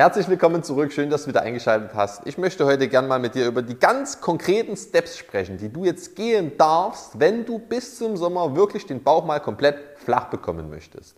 Herzlich willkommen zurück, schön, dass du wieder eingeschaltet hast. Ich möchte heute gern mal mit dir über die ganz konkreten Steps sprechen, die du jetzt gehen darfst, wenn du bis zum Sommer wirklich den Bauch mal komplett flach bekommen möchtest.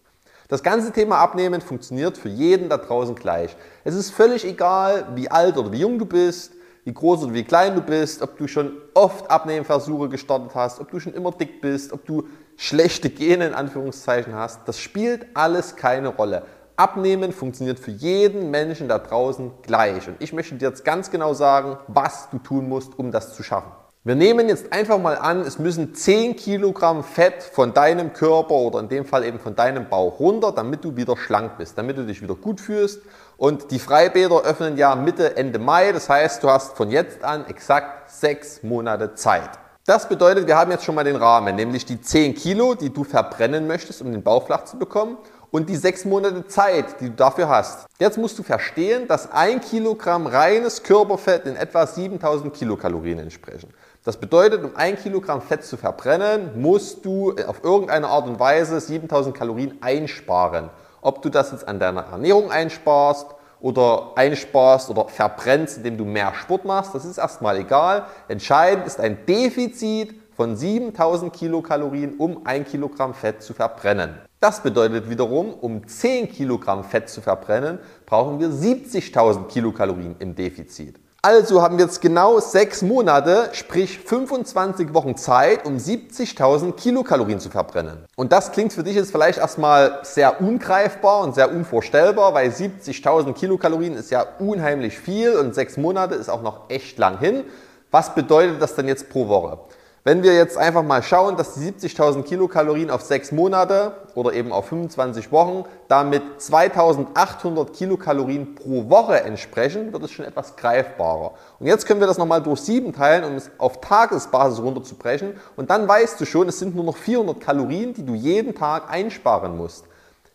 Das ganze Thema Abnehmen funktioniert für jeden da draußen gleich. Es ist völlig egal, wie alt oder wie jung du bist, wie groß oder wie klein du bist, ob du schon oft Abnehmversuche gestartet hast, ob du schon immer dick bist, ob du schlechte Gene in Anführungszeichen hast. Das spielt alles keine Rolle. Abnehmen funktioniert für jeden Menschen da draußen gleich. Und ich möchte dir jetzt ganz genau sagen, was du tun musst, um das zu schaffen. Wir nehmen jetzt einfach mal an, es müssen 10 Kilogramm Fett von deinem Körper oder in dem Fall eben von deinem Bauch runter, damit du wieder schlank bist, damit du dich wieder gut fühlst. Und die Freibäder öffnen ja Mitte, Ende Mai. Das heißt, du hast von jetzt an exakt sechs Monate Zeit. Das bedeutet, wir haben jetzt schon mal den Rahmen, nämlich die 10 Kilo, die du verbrennen möchtest, um den Bauch flach zu bekommen und die sechs Monate Zeit, die du dafür hast. Jetzt musst du verstehen, dass ein Kilogramm reines Körperfett in etwa 7000 Kilokalorien entsprechen. Das bedeutet, um ein Kilogramm Fett zu verbrennen, musst du auf irgendeine Art und Weise 7000 Kalorien einsparen. Ob du das jetzt an deiner Ernährung einsparst oder einsparst oder verbrennst, indem du mehr Sport machst, das ist erstmal egal. Entscheidend ist ein Defizit von 7000 Kilokalorien, um ein Kilogramm Fett zu verbrennen. Das bedeutet wiederum, um 10 Kilogramm Fett zu verbrennen, brauchen wir 70.000 Kilokalorien im Defizit. Also haben wir jetzt genau sechs Monate, sprich 25 Wochen Zeit, um 70.000 Kilokalorien zu verbrennen. Und das klingt für dich jetzt vielleicht erstmal sehr ungreifbar und sehr unvorstellbar, weil 70.000 Kilokalorien ist ja unheimlich viel und sechs Monate ist auch noch echt lang hin. Was bedeutet das denn jetzt pro Woche? Wenn wir jetzt einfach mal schauen, dass die 70.000 Kilokalorien auf sechs Monate oder eben auf 25 Wochen damit 2.800 Kilokalorien pro Woche entsprechen, wird es schon etwas greifbarer. Und jetzt können wir das nochmal durch sieben teilen, um es auf Tagesbasis runterzubrechen. Und dann weißt du schon, es sind nur noch 400 Kalorien, die du jeden Tag einsparen musst.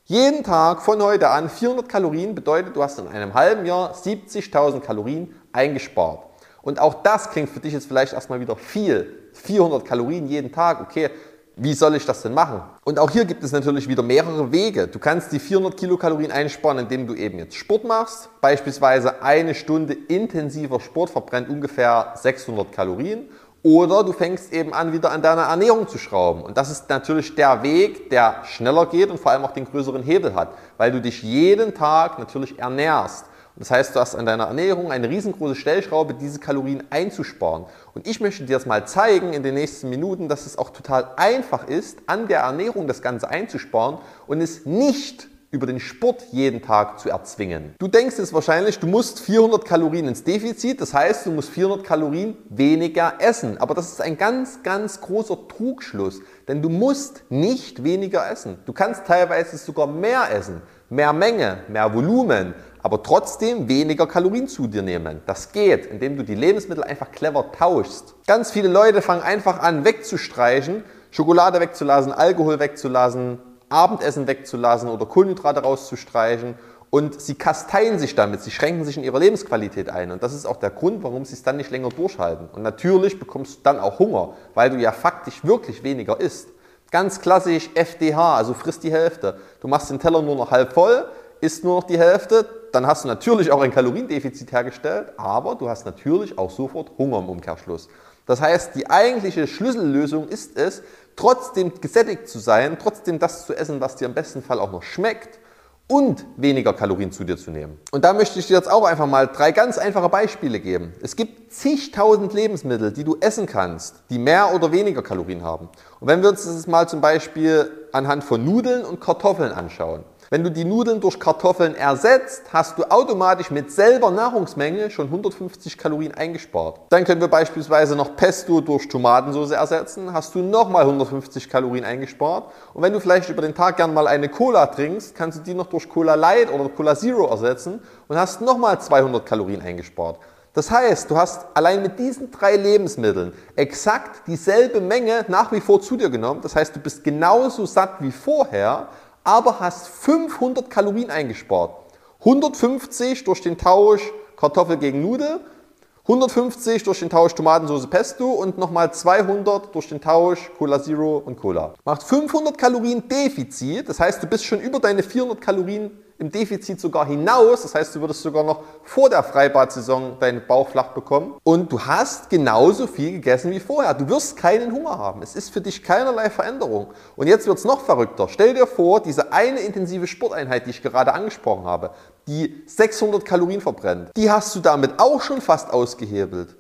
Jeden Tag von heute an 400 Kalorien bedeutet, du hast in einem halben Jahr 70.000 Kalorien eingespart. Und auch das klingt für dich jetzt vielleicht erstmal wieder viel. 400 Kalorien jeden Tag, okay, wie soll ich das denn machen? Und auch hier gibt es natürlich wieder mehrere Wege. Du kannst die 400 Kilokalorien einsparen, indem du eben jetzt Sport machst. Beispielsweise eine Stunde intensiver Sport verbrennt ungefähr 600 Kalorien. Oder du fängst eben an, wieder an deiner Ernährung zu schrauben. Und das ist natürlich der Weg, der schneller geht und vor allem auch den größeren Hebel hat, weil du dich jeden Tag natürlich ernährst. Das heißt, du hast an deiner Ernährung eine riesengroße Stellschraube, diese Kalorien einzusparen. Und ich möchte dir das mal zeigen in den nächsten Minuten, dass es auch total einfach ist, an der Ernährung das Ganze einzusparen und es nicht über den Sport jeden Tag zu erzwingen. Du denkst jetzt wahrscheinlich, du musst 400 Kalorien ins Defizit, das heißt, du musst 400 Kalorien weniger essen. Aber das ist ein ganz, ganz großer Trugschluss, denn du musst nicht weniger essen. Du kannst teilweise sogar mehr essen, mehr Menge, mehr Volumen aber trotzdem weniger Kalorien zu dir nehmen. Das geht, indem du die Lebensmittel einfach clever tauschst. Ganz viele Leute fangen einfach an wegzustreichen, Schokolade wegzulassen, Alkohol wegzulassen, Abendessen wegzulassen oder Kohlenhydrate rauszustreichen und sie kasteien sich damit, sie schränken sich in ihrer Lebensqualität ein. Und das ist auch der Grund, warum sie es dann nicht länger durchhalten. Und natürlich bekommst du dann auch Hunger, weil du ja faktisch wirklich weniger isst. Ganz klassisch FDH, also frisst die Hälfte. Du machst den Teller nur noch halb voll, isst nur noch die Hälfte, dann hast du natürlich auch ein Kaloriendefizit hergestellt, aber du hast natürlich auch sofort Hunger im Umkehrschluss. Das heißt, die eigentliche Schlüssellösung ist es, trotzdem gesättigt zu sein, trotzdem das zu essen, was dir im besten Fall auch noch schmeckt und weniger Kalorien zu dir zu nehmen. Und da möchte ich dir jetzt auch einfach mal drei ganz einfache Beispiele geben. Es gibt zigtausend Lebensmittel, die du essen kannst, die mehr oder weniger Kalorien haben. Und wenn wir uns das mal zum Beispiel anhand von Nudeln und Kartoffeln anschauen, wenn du die Nudeln durch Kartoffeln ersetzt, hast du automatisch mit selber Nahrungsmenge schon 150 Kalorien eingespart. Dann können wir beispielsweise noch Pesto durch Tomatensauce ersetzen, hast du nochmal 150 Kalorien eingespart. Und wenn du vielleicht über den Tag gern mal eine Cola trinkst, kannst du die noch durch Cola Light oder Cola Zero ersetzen und hast nochmal 200 Kalorien eingespart. Das heißt, du hast allein mit diesen drei Lebensmitteln exakt dieselbe Menge nach wie vor zu dir genommen. Das heißt, du bist genauso satt wie vorher, aber hast 500 Kalorien eingespart. 150 durch den Tausch Kartoffel gegen Nudel, 150 durch den Tausch Tomatensauce Pesto und nochmal 200 durch den Tausch Cola Zero und Cola. Macht 500 Kalorien Defizit, das heißt, du bist schon über deine 400 Kalorien im Defizit sogar hinaus. Das heißt, du würdest sogar noch vor der Freibad-Saison deinen Bauch flach bekommen. Und du hast genauso viel gegessen wie vorher. Du wirst keinen Hunger haben. Es ist für dich keinerlei Veränderung. Und jetzt wird es noch verrückter. Stell dir vor, diese eine intensive Sporteinheit, die ich gerade angesprochen habe, die 600 Kalorien verbrennt, die hast du damit auch schon fast ausgehebelt.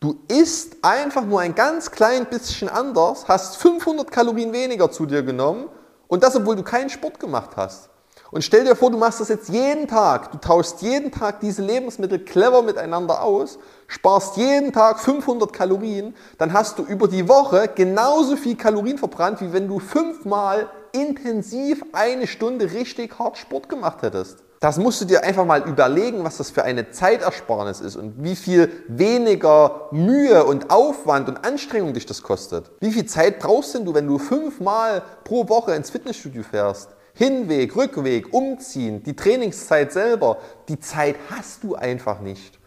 Du isst einfach nur ein ganz klein bisschen anders, hast 500 Kalorien weniger zu dir genommen und das, obwohl du keinen Sport gemacht hast. Und stell dir vor, du machst das jetzt jeden Tag. Du tauschst jeden Tag diese Lebensmittel clever miteinander aus, sparst jeden Tag 500 Kalorien, dann hast du über die Woche genauso viel Kalorien verbrannt, wie wenn du fünfmal intensiv eine Stunde richtig hart Sport gemacht hättest. Das musst du dir einfach mal überlegen, was das für eine Zeitersparnis ist und wie viel weniger Mühe und Aufwand und Anstrengung dich das kostet. Wie viel Zeit brauchst denn du, wenn du fünfmal pro Woche ins Fitnessstudio fährst? Hinweg, Rückweg, Umziehen, die Trainingszeit selber, die Zeit hast du einfach nicht.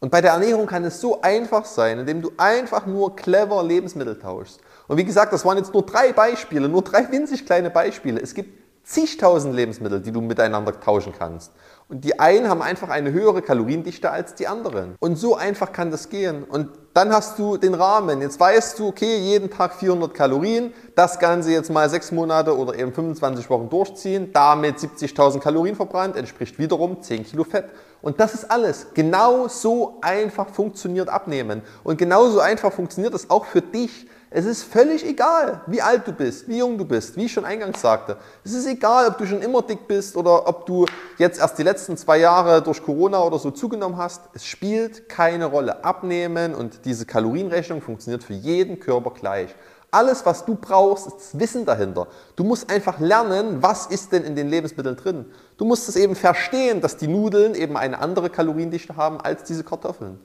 Und bei der Ernährung kann es so einfach sein, indem du einfach nur clever Lebensmittel tauschst. Und wie gesagt, das waren jetzt nur drei Beispiele, nur drei winzig kleine Beispiele. Es gibt zigtausend Lebensmittel, die du miteinander tauschen kannst. Und die einen haben einfach eine höhere Kaloriendichte als die anderen. Und so einfach kann das gehen. Und dann hast du den Rahmen. Jetzt weißt du, okay, jeden Tag 400 Kalorien, das Ganze jetzt mal sechs Monate oder eben 25 Wochen durchziehen, damit 70.000 Kalorien verbrannt, entspricht wiederum 10 Kilo Fett. Und das ist alles. Genau so einfach funktioniert Abnehmen. Und genauso einfach funktioniert es auch für dich. Es ist völlig egal, wie alt du bist, wie jung du bist, wie ich schon eingangs sagte. Es ist egal, ob du schon immer dick bist oder ob du jetzt erst die letzten zwei Jahre durch Corona oder so zugenommen hast. Es spielt keine Rolle. Abnehmen und diese Kalorienrechnung funktioniert für jeden Körper gleich. Alles, was du brauchst, ist das Wissen dahinter. Du musst einfach lernen, was ist denn in den Lebensmitteln drin. Du musst es eben verstehen, dass die Nudeln eben eine andere Kaloriendichte haben als diese Kartoffeln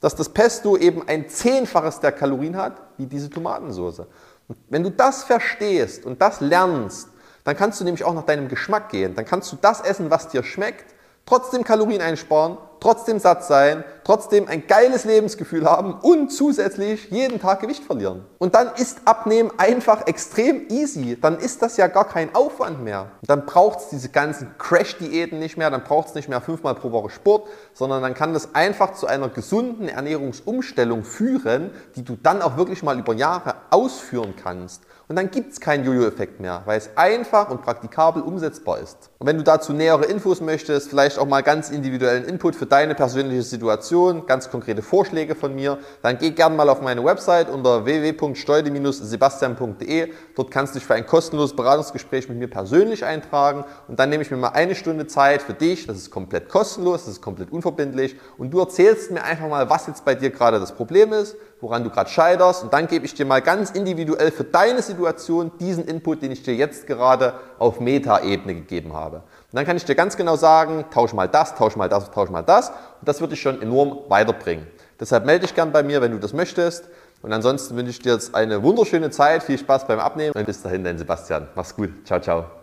dass das Pesto eben ein Zehnfaches der Kalorien hat wie diese Tomatensauce. Und wenn du das verstehst und das lernst, dann kannst du nämlich auch nach deinem Geschmack gehen. Dann kannst du das essen, was dir schmeckt, trotzdem Kalorien einsparen trotzdem satt sein, trotzdem ein geiles Lebensgefühl haben und zusätzlich jeden Tag Gewicht verlieren. Und dann ist Abnehmen einfach extrem easy. Dann ist das ja gar kein Aufwand mehr. Dann braucht es diese ganzen Crash-Diäten nicht mehr, dann braucht es nicht mehr fünfmal pro Woche Sport, sondern dann kann das einfach zu einer gesunden Ernährungsumstellung führen, die du dann auch wirklich mal über Jahre ausführen kannst. Und dann gibt es keinen Jojo-Effekt mehr, weil es einfach und praktikabel umsetzbar ist. Und wenn du dazu nähere Infos möchtest, vielleicht auch mal ganz individuellen Input für deine persönliche Situation, ganz konkrete Vorschläge von mir, dann geh gerne mal auf meine Website unter www.steude-sebastian.de. Dort kannst du dich für ein kostenloses Beratungsgespräch mit mir persönlich eintragen und dann nehme ich mir mal eine Stunde Zeit für dich. Das ist komplett kostenlos, das ist komplett unverbindlich und du erzählst mir einfach mal, was jetzt bei dir gerade das Problem ist, woran du gerade scheiterst und dann gebe ich dir mal ganz individuell für deine Situation diesen Input, den ich dir jetzt gerade auf Meta-Ebene gegeben habe. Und dann kann ich dir ganz genau sagen, tausch mal das, tausch mal das, tausch mal das und das wird dich schon enorm weiterbringen. Deshalb melde dich gern bei mir, wenn du das möchtest. Und ansonsten wünsche ich dir jetzt eine wunderschöne Zeit, viel Spaß beim Abnehmen und bis dahin, dein Sebastian. Mach's gut. Ciao, ciao.